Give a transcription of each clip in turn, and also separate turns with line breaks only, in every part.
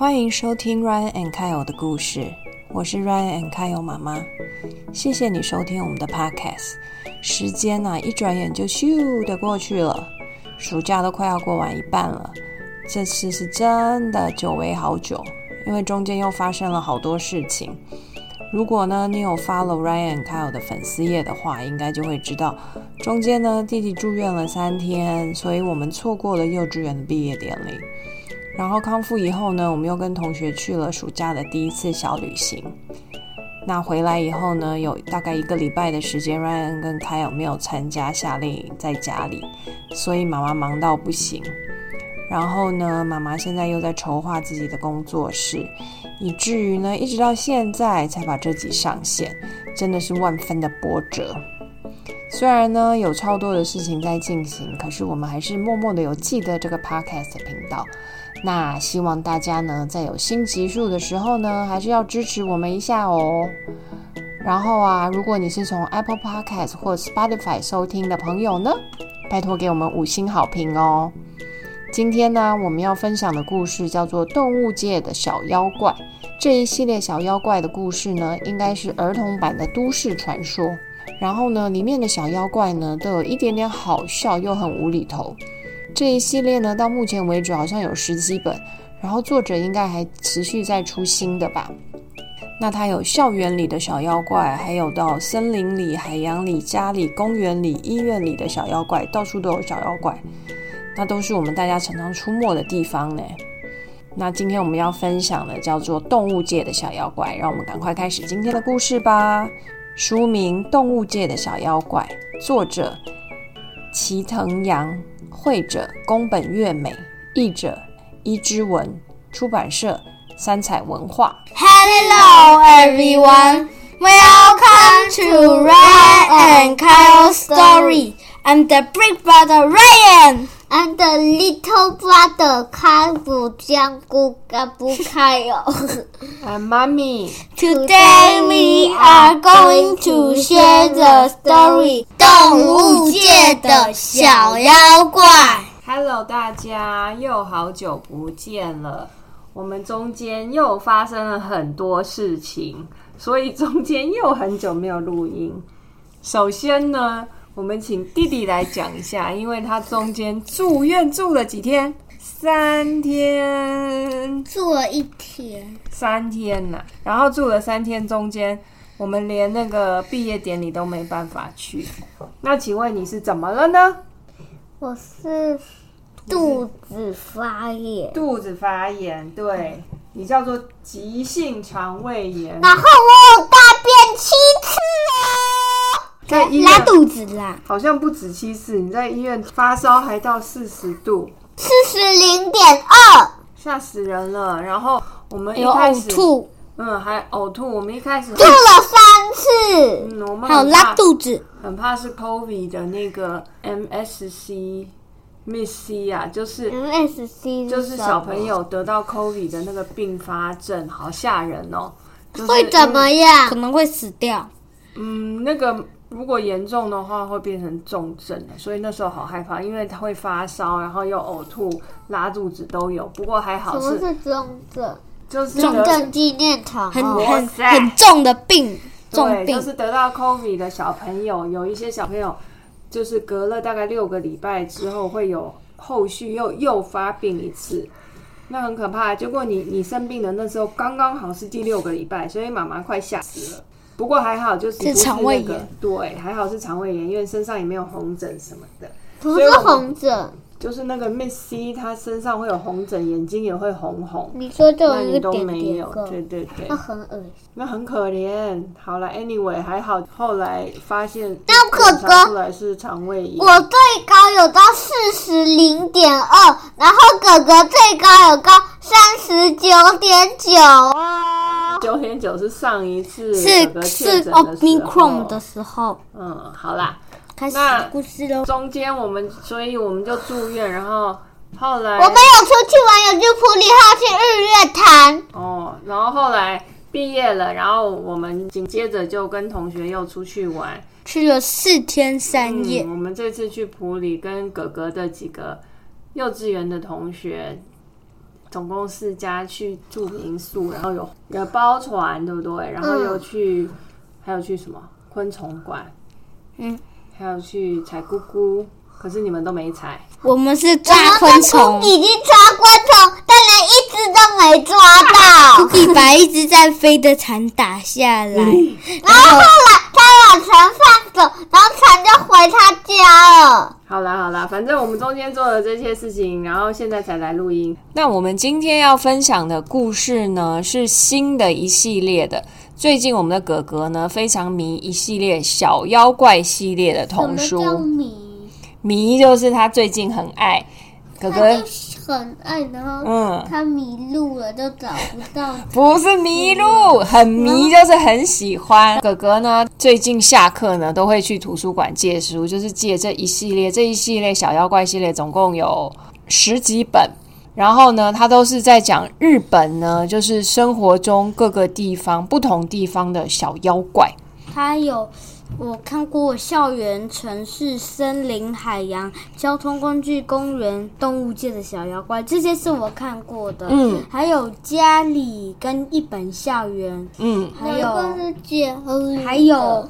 欢迎收听 Ryan and Kyle 的故事，我是 Ryan and Kyle 妈妈。谢谢你收听我们的 Podcast。时间呢、一转眼就咻的过去了，暑假都快要过完一半了。这次是真的久违好久，因为中间又发生了好多事情。如果呢你有 follow Ryan and Kyle 的粉丝页的话，应该就会知道，中间呢弟弟住院了三天，所以我们错过了幼稚园的毕业典礼。然后康复以后呢，我们又跟同学去了暑假的第一次小旅行。那回来以后呢，有大概一个礼拜的时间，Ryan 跟 k y 没有参加夏令营，在家里，所以妈妈忙到不行。然后呢，妈妈现在又在筹划自己的工作室，以至于呢，一直到现在才把这集上线，真的是万分的波折。虽然呢有超多的事情在进行，可是我们还是默默的有记得这个 podcast 频道。那希望大家呢，在有新集数的时候呢，还是要支持我们一下哦。然后啊，如果你是从 Apple Podcast 或 Spotify 收听的朋友呢，拜托给我们五星好评哦。今天呢，我们要分享的故事叫做《动物界的小妖怪》。这一系列小妖怪的故事呢，应该是儿童版的都市传说。然后呢，里面的小妖怪呢，都有一点点好笑又很无厘头。这一系列呢，到目前为止好像有十几本，然后作者应该还持续在出新的吧。那它有校园里的小妖怪，还有到森林里、海洋里、家里、公园里、医院里的小妖怪，到处都有小妖怪。那都是我们大家常常出没的地方呢。那今天我们要分享的叫做动物界的小妖怪，让我们赶快开始今天的故事吧。书名《动物界的小妖怪》，作者齐藤阳，绘者宫本月美，译者伊之文，出版社三彩文化。
Hello everyone, welcome to Ryan and Kyle's story. I'm the big brother Ryan.
I'm the little brother 开不将不干不开哦。
啊，妈咪
，Today we are going to share the story 动物界的小妖怪。
Hello，大家又好久不见了。我们中间又发生了很多事情，所以中间又很久没有录音。首先呢，我们请弟弟来讲一下，因为他中间住院住了几天，三天，
住了一天，
三天呐、然后住了三天，中间我们连那个毕业典礼都没办法去。那请问你是怎么了呢？
我是肚子发炎，
肚子发炎，对。你叫做急性肠胃炎，
然后我
在医院
拉肚子啦！
好像不止七次，你在医院发烧还到四十度，
四十零点二，
吓死人了。然后我们一
有
开始，
呕吐，
嗯，还呕吐。我们一开始，
吐了三次，
嗯，我们
还有拉
很怕，
肚子。
很怕是 COVID 的那个 MSC。Miss C 啊，就是
嗯 MSC
就是小朋友得到 COVID 的那个并发症，好吓人哦。就是
会怎么样
可？能会死掉。
嗯，那个如果严重的话，会变成重症的，所以那时候好害怕，因为他会发烧，然后又呕吐、拉肚子都有。不过还好是，
什么是重症？
就是重
症纪念堂
很
哦，
很
塞
很重的病，重
对，
病
就。是得到 COVID 的小朋友，有一些小朋友就是隔了大概六个礼拜之后，会有后续又又发病一次。那很可怕，结果你你生病的那时候刚刚好是第六个礼拜，所以妈妈快吓死了。不过还好，就是
肠胃
那个
炎
对，还好是肠胃炎，因为身上也没有红疹什么的。
不是红疹，
就是那个 Miss C，她身上会有红疹，眼睛也会红红，
你说这
种你都没有。对对对
那，很恶心。
那很可怜。好了，Anyway 还好，后来发现
那可
检查出来是肠胃炎。
我最高有到四十零点二，然后哥哥最高有高三十九点九哦。
九点九是上一次
是是
诊的时候。
Omicron 的时候。
嗯，好啦，
开始故事喽。
中间我们所以我们就住院，然后后来
我们有出去玩，有去普里号去日月潭，
哦，然后后来毕业了，然后我们紧接着就跟同学又出去玩。
去了四天三夜。
嗯，，我们这次去普里跟哥哥的几个幼稚园的同学总共四家去住民宿，然后有有包船，对不对？然后又去，还有去什么昆虫馆，
嗯，
还有去采菇菇，可是你们都没采。
我们是抓昆虫，
已经抓昆虫，但连一只都没抓到。
一把一只在飞的蝉打下来，
然后后来他把船放走，然后船就回他家了。
好啦好啦，反正我们中间做了这些事情，然后现在才来录音。那我们今天要分享的故事呢，是新的一系列的。最近我们的哥哥呢，非常迷一系列小妖怪系列的童书，
迷？
迷就是他最近很爱。哥哥
很爱，然后
嗯
他迷路了，就找不到。
不是迷路，很迷就是很喜欢。哥哥呢，最近下课呢都会去图书馆借书，就是借这一系列这一系列小妖怪系列，总共有十几本。然后呢，他都是在讲日本呢，就是生活中各个地方不同地方的小妖怪。
他有我看过校园、城市、森林、海洋、交通工具、公园、动物界的小妖怪，这些是我看过的。
嗯
还有家里跟一本校园，
嗯
还有还有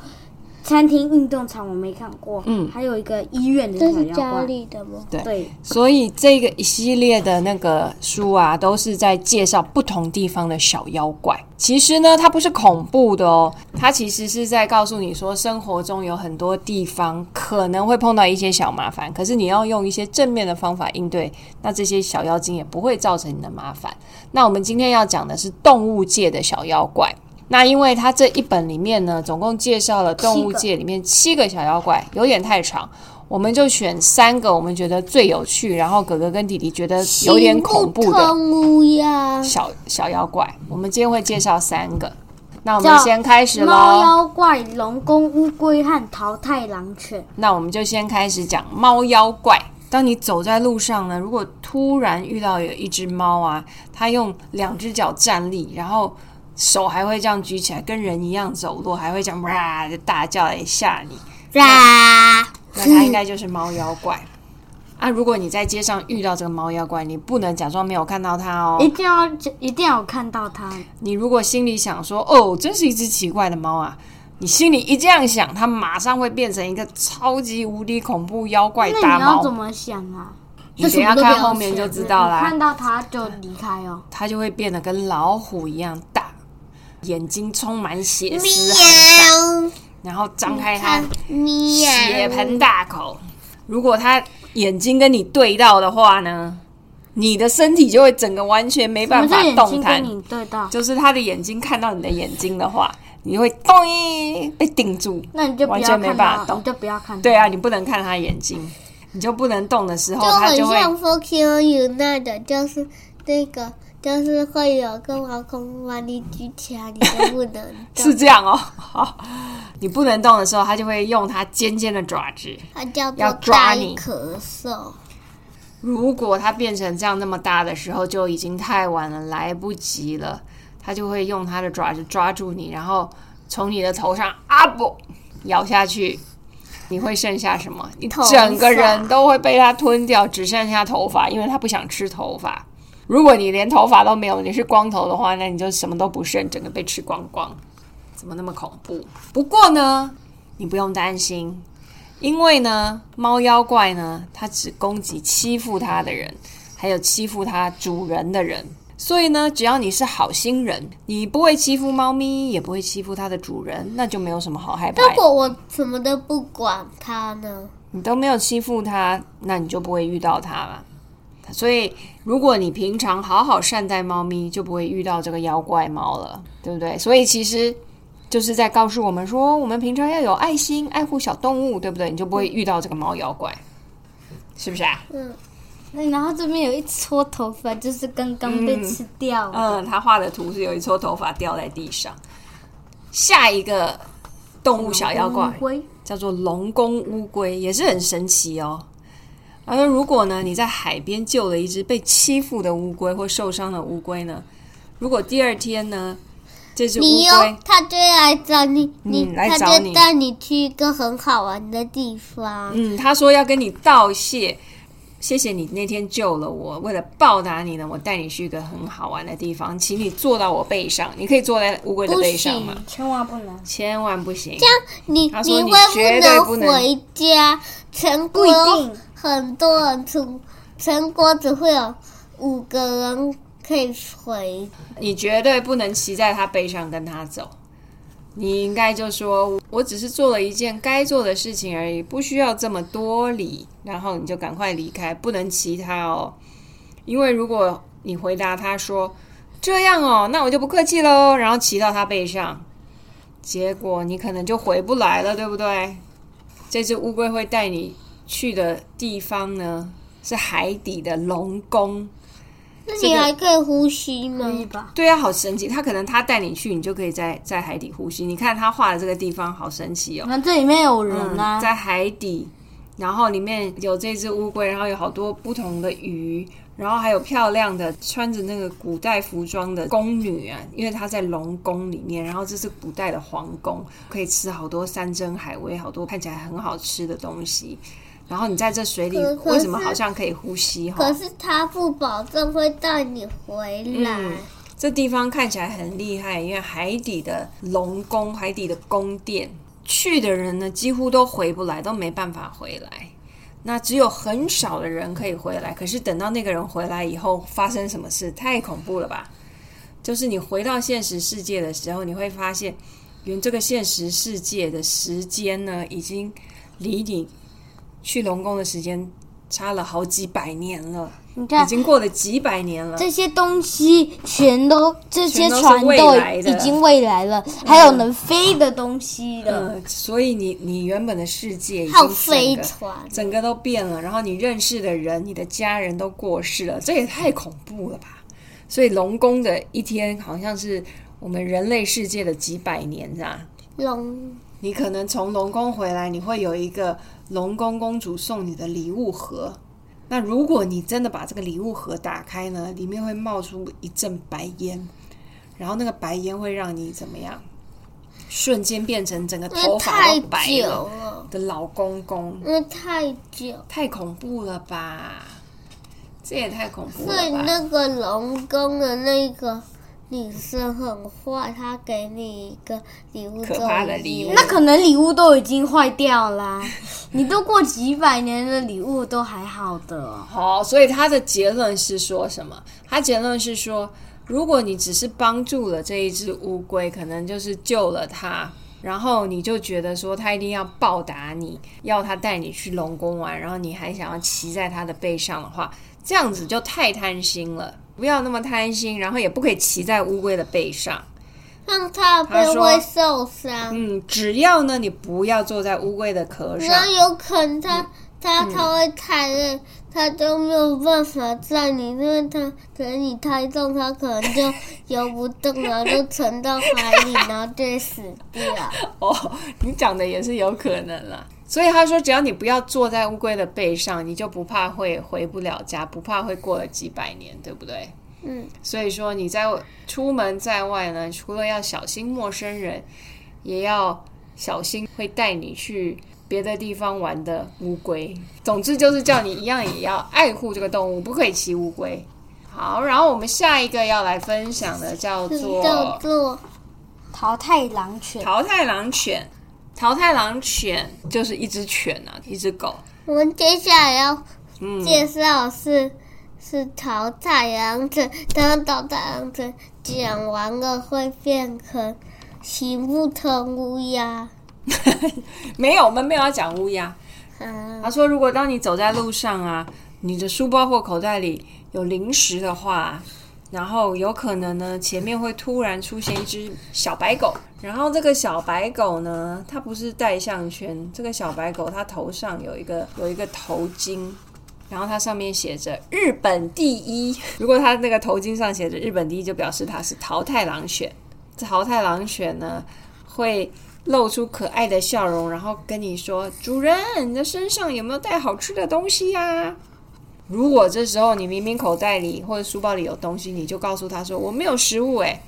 餐厅、运动场，我没看过。
嗯
还有一个医院的
这是家
小妖怪。
里的吗？
对，
所以这个一系列的那个书啊，都是在介绍不同地方的小妖怪。其实呢，它不是恐怖的哦，它其实是在告诉你说，生活中有很多地方可能会碰到一些小麻烦，可是你要用一些正面的方法应对，那这些小妖精也不会造成你的麻烦。那我们今天要讲的是动物界的小妖怪。那因为它这一本里面呢，总共介绍了动物界里面七个小妖怪，有点太长，我们就选三个我们觉得最有趣，然后哥哥跟弟弟觉得有点恐怖的小小妖怪。我们今天会介绍三个，那我们先开始喽
猫
喽。
妖怪、龙宫乌龟和淘汰狼犬。
那我们就先开始讲猫妖怪。当你走在路上呢，如果突然遇到有一只猫啊，它用两只脚站立，然后手还会这样举起来，跟人一样走路，还会这样哇就大叫来吓你，
啦，
那它应该就是猫妖怪。啊，如果你在街上遇到这个猫妖怪，你不能假装没有看到它哦。
一定要一定要有看到它。
你如果心里想说：“哦，真是一只奇怪的猫啊！”你心里一这样想，它马上会变成一个超级无敌恐怖妖怪大猫
你要怎。么想啊？
你等下看后面就知道啦
看。到它就离开哦。
它就会变得跟老虎一样大，眼睛充满血丝很大，然后张开它
喵，
血盆大口。如果它眼睛跟你对到的话呢，你的身体就会整个完全没办法动弹。
你对到？
就是它的眼睛看到你的眼睛的话，你会咚一被顶住。
那你就
完全没，办法动
你就不要看。
对啊，你不能看它眼睛，你就不能动的时候，
就很
它就会
像 Fuck You Unite，就是那个，就是会有个毛孔把你举起来，你都不能动。
是这样哦。好，你不能动的时候，它就会用它尖尖的爪子。
它叫
要抓你
咳嗽。
如果它变成这样那么大的时候，就已经太晚了，来不及了。它就会用它的爪子抓住你，然后从你的头上啊不咬下去，你会剩下什么？你整个人都会被它吞掉，只剩下头发，因为它不想吃头发。如果你连头发都没有，你是光头的话，那你就什么都不剩，整个被吃光光。怎么那么恐怖？不过呢，你不用担心，因为呢，猫妖怪呢，它只攻击欺负它的人，还有欺负它主人的人。所以呢，只要你是好心人，你不会欺负猫咪，也不会欺负它的主人，那就没有什么好害怕的。
如果我什么都不管它呢？
你都没有欺负它，那你就不会遇到它嘛。所以，如果你平常好好善待猫咪，就不会遇到这个妖怪猫了，对不对？所以其实就是在告诉我们说，我们平常要有爱心，爱护小动物，对不对？你就不会遇到这个猫妖怪，是不是啊？
嗯，那
然后这边有一撮头发，就是刚刚被吃掉的。
嗯，他画的图是有一撮头发掉在地上。下一个动物小妖怪
龟
叫做龙宫乌龟，也是很神奇哦。他说，如果呢你在海边救了一只被欺负的乌龟或受伤的乌龟呢，如果第二天呢这只乌
你
龟
有，它就会来找你，你它
找你
就带你去一个很好玩的地方。
嗯，他说要跟你道谢，谢谢你那天救了我，为了报答你呢，我带你去一个很好玩的地方，请你坐到我背上。你可以坐在乌龟的背上吗？，
千万不能。
千万不行。这样你
你会
绝对不能
能回家？全
不一定
很多人出，全国只会有五个人可以回。
你绝对不能骑在他背上跟他走。你应该就说，我只是做了一件该做的事情而已，不需要这么多礼，然后你就赶快离开，不能骑他哦。因为如果你回答他说这样哦，那我就不客气喽，然后骑到他背上，结果你可能就回不来了，对不对？这只乌龟会带你去的地方呢，是海底的龙宫。
那
这个
你还可以呼吸吗？
对啊，好神奇！他可能他带你去，你就可以在在海底呼吸。你看他画的这个地方好神奇哦，
那这里面有人啊，
嗯，在海底，然后里面有这只乌龟，然后有好多不同的鱼，然后还有漂亮的穿着那个古代服装的宫女啊，因为她在龙宫里面，然后这是古代的皇宫，可以吃好多山珍海味，好多看起来很好吃的东西。然后你在这水里为什么好像可以呼吸？哈
可，是他不保证会带你回来。
嗯这地方看起来很厉害，因为海底的龙宫、海底的宫殿，去的人呢几乎都回不来，都没办法回来。那只有很少的人可以回来，可是等到那个人回来以后，发生什么事？太恐怖了吧！就是你回到现实世界的时候，你会发现，原这个现实世界的时间呢，已经离你去龙宫的时间差了好几百年了，
你看已
经过了几百年了。
这些东西全都，这些船都已经未来了，还有能飞的东西了。
嗯，所以你你原本的世界已
还有
经
飞船，
整个都变了，然后你认识的人、你的家人都过世了，这也太恐怖了吧！所以龙宫的一天好像是我们人类世界的几百年，是吧？
龙
你可能从龙宫回来，你会有一个龙宫公主送你的礼物盒。那如果你真的把这个礼物盒打开呢，里面会冒出一阵白烟，然后那个白烟会让你怎么样？瞬间变成整个头发
太
都白
久
了
了，
的老公公，
因为太久，
太恐怖了吧？这也太恐怖
所以
了吧？
那个龙宫的那个女生很坏，她给你一个礼物，
可怕的礼物
那可能礼物都已经坏掉啦，你都过几百年的礼物都还好的。
好，所以他的结论是说什么？他结论是说，如果你只是帮助了这一只乌龟，可能就是救了它，然后你就觉得说他一定要报答你，要他带你去龙宫玩，然后你还想要骑在他的背上的话，这样子就太贪心了。不要那么贪心，然后也不可以骑在乌龟的背上。
让她的
她说
背会受伤。
嗯，只要呢你不要坐在乌龟的壳上，
那有可能他他
嗯
他会太累，他就没有办法载你，因为他可能你太重，它可能就游不动，然后就沉到海里，然后就死掉。
哦，你讲的也是有可能啦。所以他说，只要你不要坐在乌龟的背上，你就不怕会回不了家，不怕会过了几百年，对不对？
嗯，
所以说你在出门在外呢，除了要小心陌生人，也要小心会带你去别的地方玩的乌龟。总之就是叫你一样也要爱护这个动物，不可以骑乌龟。好，然后我们下一个要来分享的叫做
叫做
淘汰狼犬，
淘汰狼犬，桃太郎犬就是一只犬啊，一只狗。
我们接下来要
嗯，
介绍的是、是淘汰羊犬，当淘汰羊犬讲完了会变成行不通乌鸦。
没有，我们没有要讲乌鸦。
嗯，
他说，如果当你走在路上啊，你的书包或口袋里有零食的话，然后有可能呢，前面会突然出现一只小白狗，然后这个小白狗呢，它不是戴项圈，这个小白狗它头上有一个有一个头巾。然后它上面写着“日本第一”，如果它那个头巾上写着“日本第一”，就表示它是桃太郎犬。这桃太郎犬呢，会露出可爱的笑容，然后跟你说：“主人，你的身上有没有带好吃的东西呀、如果这时候你明明口袋里或者书包里有东西，你就告诉他说：“我没有食物。”哎，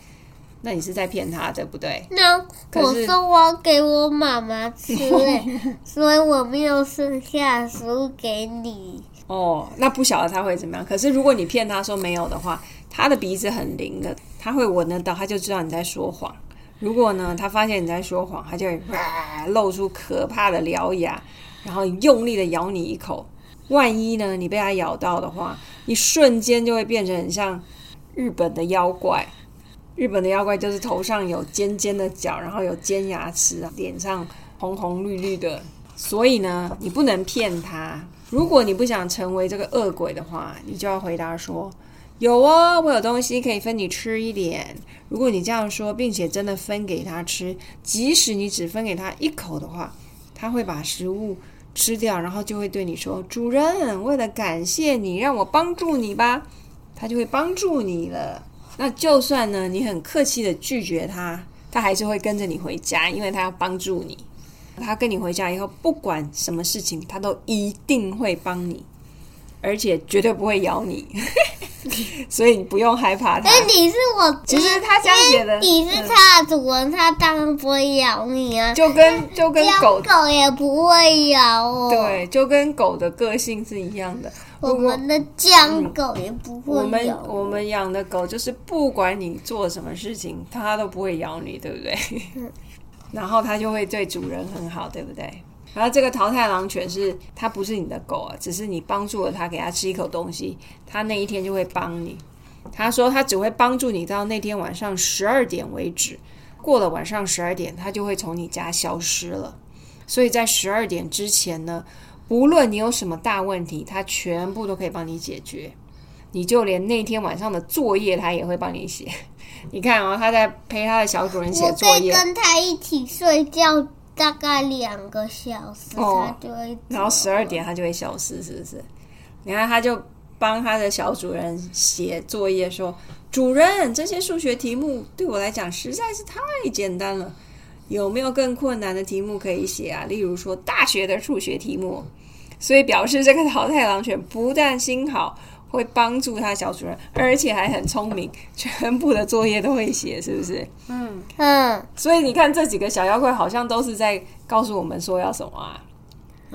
那你是在骗他，对不对？
那我说我要给我妈妈吃诶，所以我没有剩下食物给你。
哦，那不晓得他会怎么样。可是如果你骗他说没有的话，他的鼻子很灵的，他会闻得到，他就知道你在说谎。如果呢，他发现你在说谎，他就会哇露出可怕的獠牙，然后用力的咬你一口。万一呢，你被它咬到的话，一瞬间就会变成很像日本的妖怪。日本的妖怪就是头上有尖尖的角，然后有尖牙齿，脸上红红绿绿的。所以呢，你不能骗他。如果你不想成为这个恶鬼的话，你就要回答说：“有哦，我有东西可以分你吃一点。”如果你这样说，并且真的分给他吃，即使你只分给他一口的话，他会把食物吃掉，然后就会对你说：“主人，为了感谢你，让我帮助你吧。”他就会帮助你了。那就算呢，你很客气的拒绝他，他还是会跟着你回家，因为他要帮助你。他跟你回家以后，不管什么事情，他都一定会帮你，而且绝对不会咬你，所以你不用害怕他。
哎，你是我，
其实他这样写的，
你是他的主人，他当然不会咬你啊。
就跟就跟狗
狗也不会咬哦。
对，就跟狗的个性是一样的。
我们的僵狗也不会
我们我们养的狗就是不管你做什么事情，它都不会咬你，对不对？然后它就会对主人很好，对不对？然后这个淘太郎犬是它不是你的狗啊，只是你帮助了它，给它吃一口东西，它那一天就会帮你。他说他只会帮助你到那天晚上十二点为止，过了晚上十二点，它就会从你家消失了。所以在十二点之前呢？无论你有什么大问题，他全部都可以帮你解决。你就连那天晚上的作业，他也会帮你写。你看哦，他在陪他的小主人写作业，
跟他一起睡觉大概两个小时，它就会。
然后十二点它就会消失，是不是？你看，它就帮他的小主人写作业，说：“主人，这些数学题目对我来讲实在是太简单了，有没有更困难的题目可以写啊？例如说大学的数学题目。”所以表示这个淘太狼犬不但心好，会帮助他小主人，而且还很聪明，全部的作业都会写，是不是？
嗯嗯。
所以你看这几个小妖怪好像都是在告诉我们说要什么啊？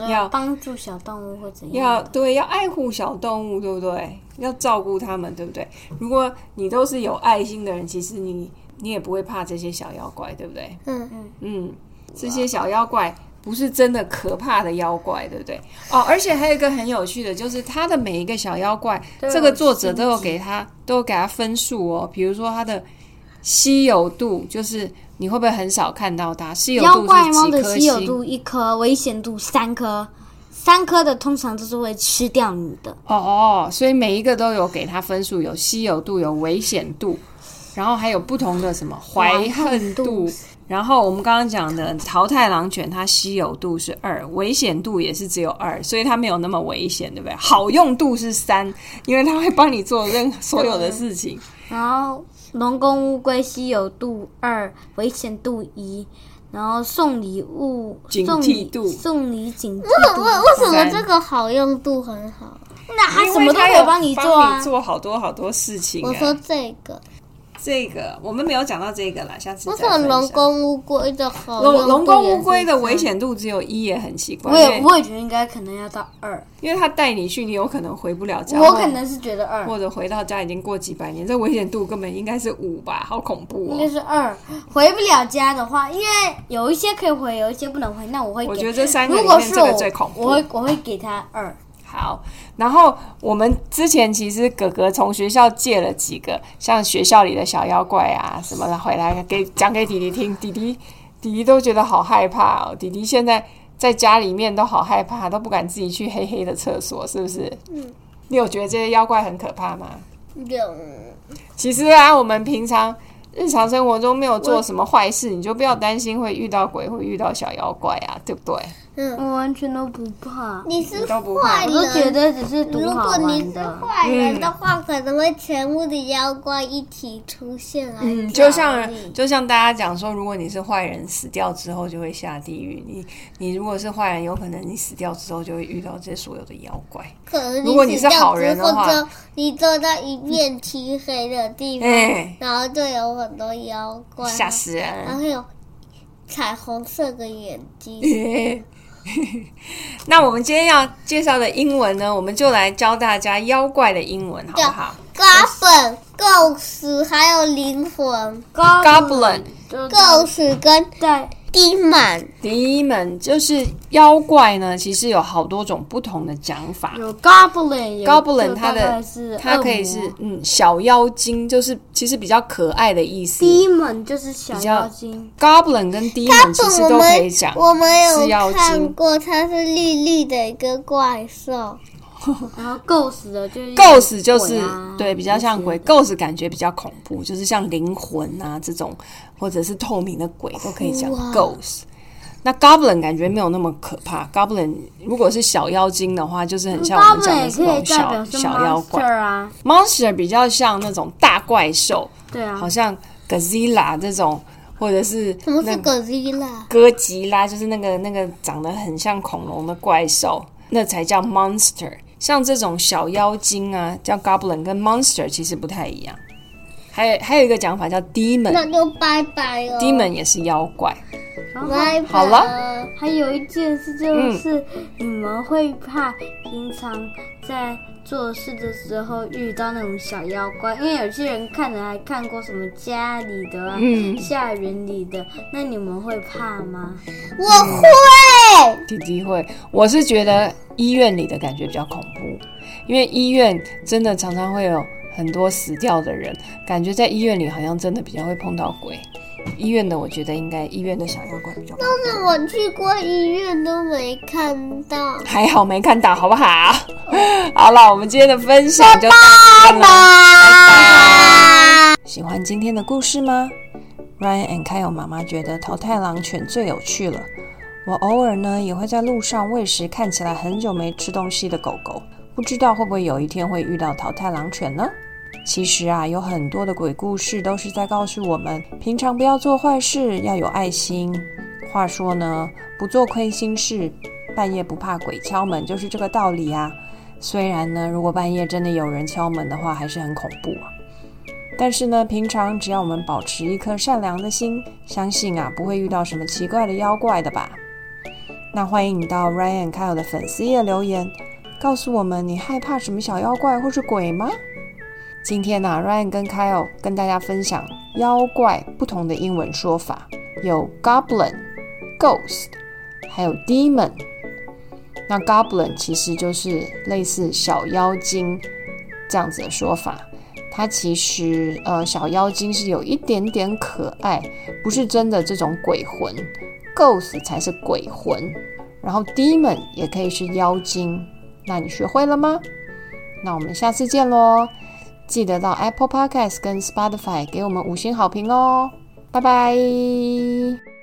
要帮助小动物或怎
样？要对，要爱护小动物，对不对？要照顾他们，对不对？如果你都是有爱心的人，其实你你也不会怕这些小妖怪，对不对？
嗯嗯
嗯，这些小妖怪。不是真的可怕的妖怪，对不对？哦，而且还有一个很有趣的，就是他的每一个小妖怪，这个作者都有给他，都有给他分数哦。比如说他的稀有度，就是你会不会很少看到它？稀有度是几颗
星？稀有度一颗，危险度三颗，三颗的通常都是会吃掉你的。
哦哦，所以每一个都有给他分数，有稀有度，有危险度，然后还有不同的什么怀恨度。然后我们刚刚讲的淘汰狼犬，它稀有度是二，危险度也是只有二，所以它没有那么危险，对不对？好用度是三，因为它会帮你做任所有的事情。
然后龙宫乌龟稀有度二，危险度一，然后送礼物
警惕度
送礼警惕
度。为为什么这个好用度很好？
那它什么都可以帮你做啊，
做好多好多事情。
我说这个。
这个我们没有讲到这个啦，下次。
为什么龙宫乌龟的好
龙龙宫乌龟的危险度只有一也很奇怪。
我也我也觉得应该可能要到二，
因为他带你去，你有可能回不了家。
我可能是觉得二，
或者回到家已经过几百年，这危险度根本应该是五吧，好恐怖哦。
应该是二，回不了家的话，因为有一些可以回，有一些不能回，那我会。
我觉得这三个里面这个最恐怖，
我会我会给他二。
好，然后我们之前其实哥哥从学校借了几个像学校里的小妖怪啊什么的回来给讲给弟弟听，弟弟弟弟都觉得好害怕哦。弟弟现在在家里面都好害怕，都不敢自己去黑黑的厕所，是不是？嗯。你有觉得这些妖怪很可怕吗？
有。
其实啊，我们平常日常生活中没有做什么坏事，你就不要担心会遇到鬼，会遇到小妖怪啊，对不对？
我完全都不怕。
你是坏人，
我觉得只是
如果你是坏人的话，可能会全部的妖怪一起出现来。
嗯，就像就像大家讲说，如果你是坏人，死掉之后就会下地狱。你你如果是坏人，有可能你死掉之后就会遇到这所有的妖怪。
可能
如果你是好人的话，
你坐在一片漆黑的地方，然后就有很多妖怪，
吓死人。
然后有彩虹色的眼睛。
那我们今天要介绍的英文呢，我们就来教大家妖怪的英文，好不好
？Goblin、Ghost 还有灵魂、
？Goblin
Ghost 跟
对，
demon。
demon 就是妖怪呢，其实有好多种不同的讲法。
有 goblin，有
Goblin
就
它的它可以是嗯小妖精，就是其实比较可爱的意思。
demon 就是小妖精
，Goblin 跟 demon 其实都可以讲。
我们
是妖精
有看过，它是绿绿的一个怪兽。
然后 ghost 的就是
Ghost 就是、
啊
对比较像鬼，Ghost 感觉比较恐怖，就是像灵魂啊这种，或者是透明的鬼都可以讲 Ghost。那 Goblin 感觉没有那么可怕，Goblin 如果是小妖精的话，就是很像我们讲的这种小小妖怪
monster。啊
，Monster 比较像那种大怪兽，
对啊
好，像 Godzilla 这种，或者是
什么是哥吉拉？
哥吉拉，就是那个那个长得很像恐龙的怪兽，那才叫 monster。像这种小妖精啊，叫 goblin，跟 monster 其实不太一样。还有还有一个讲法叫 demon，demon
那就拜拜了。
也是妖怪。好了。
还有一件事就是，你们会怕平常在做事的时候遇到那种小妖怪，因为有些人看了还看过什么家里的啊、
嗯
校园里的，那你们会怕吗？
我会。
弟弟会，我是觉得医院里的感觉比较恐怖，因为医院真的常常会有很多死掉的人，感觉在医院里好像真的比较会碰到鬼。医院的我觉得应该医院的小妖怪比较恐怖。
那我去过医院都没看到。
还好没看到，好不好？好了，我们今天的分享就到这了，拜拜。喜欢今天的故事吗？Ryan and Kyle 妈妈觉得淘太狼犬最有趣了。我偶尔呢也会在路上喂食看起来很久没吃东西的狗狗，不知道会不会有一天会遇到淘太狼犬呢？其实啊，有很多的鬼故事都是在告诉我们，平常不要做坏事，要有爱心。话说呢，不做亏心事，半夜不怕鬼敲门，就是这个道理啊。虽然呢，如果半夜真的有人敲门的话，还是很恐怖。但是呢，平常只要我们保持一颗善良的心，相信啊，不会遇到什么奇怪的妖怪的吧。那欢迎你到 Ryan Kyle 的粉丝页留言，告诉我们你害怕什么小妖怪或是鬼吗？今天呢、Ryan 跟 Kyle 跟大家分享妖怪不同的英文说法，有 Goblin、Ghost，还有 Demon。那 Goblin 其实就是类似小妖精这样子的说法。它其实呃小妖精是有一点点可爱，不是真的这种鬼魂。Ghost 才是鬼魂，然后 Demon 也可以是妖精。那你学会了吗？那我们下次见喽！记得到 Apple Podcast 跟 Spotify 给我们五星好评哦，拜拜。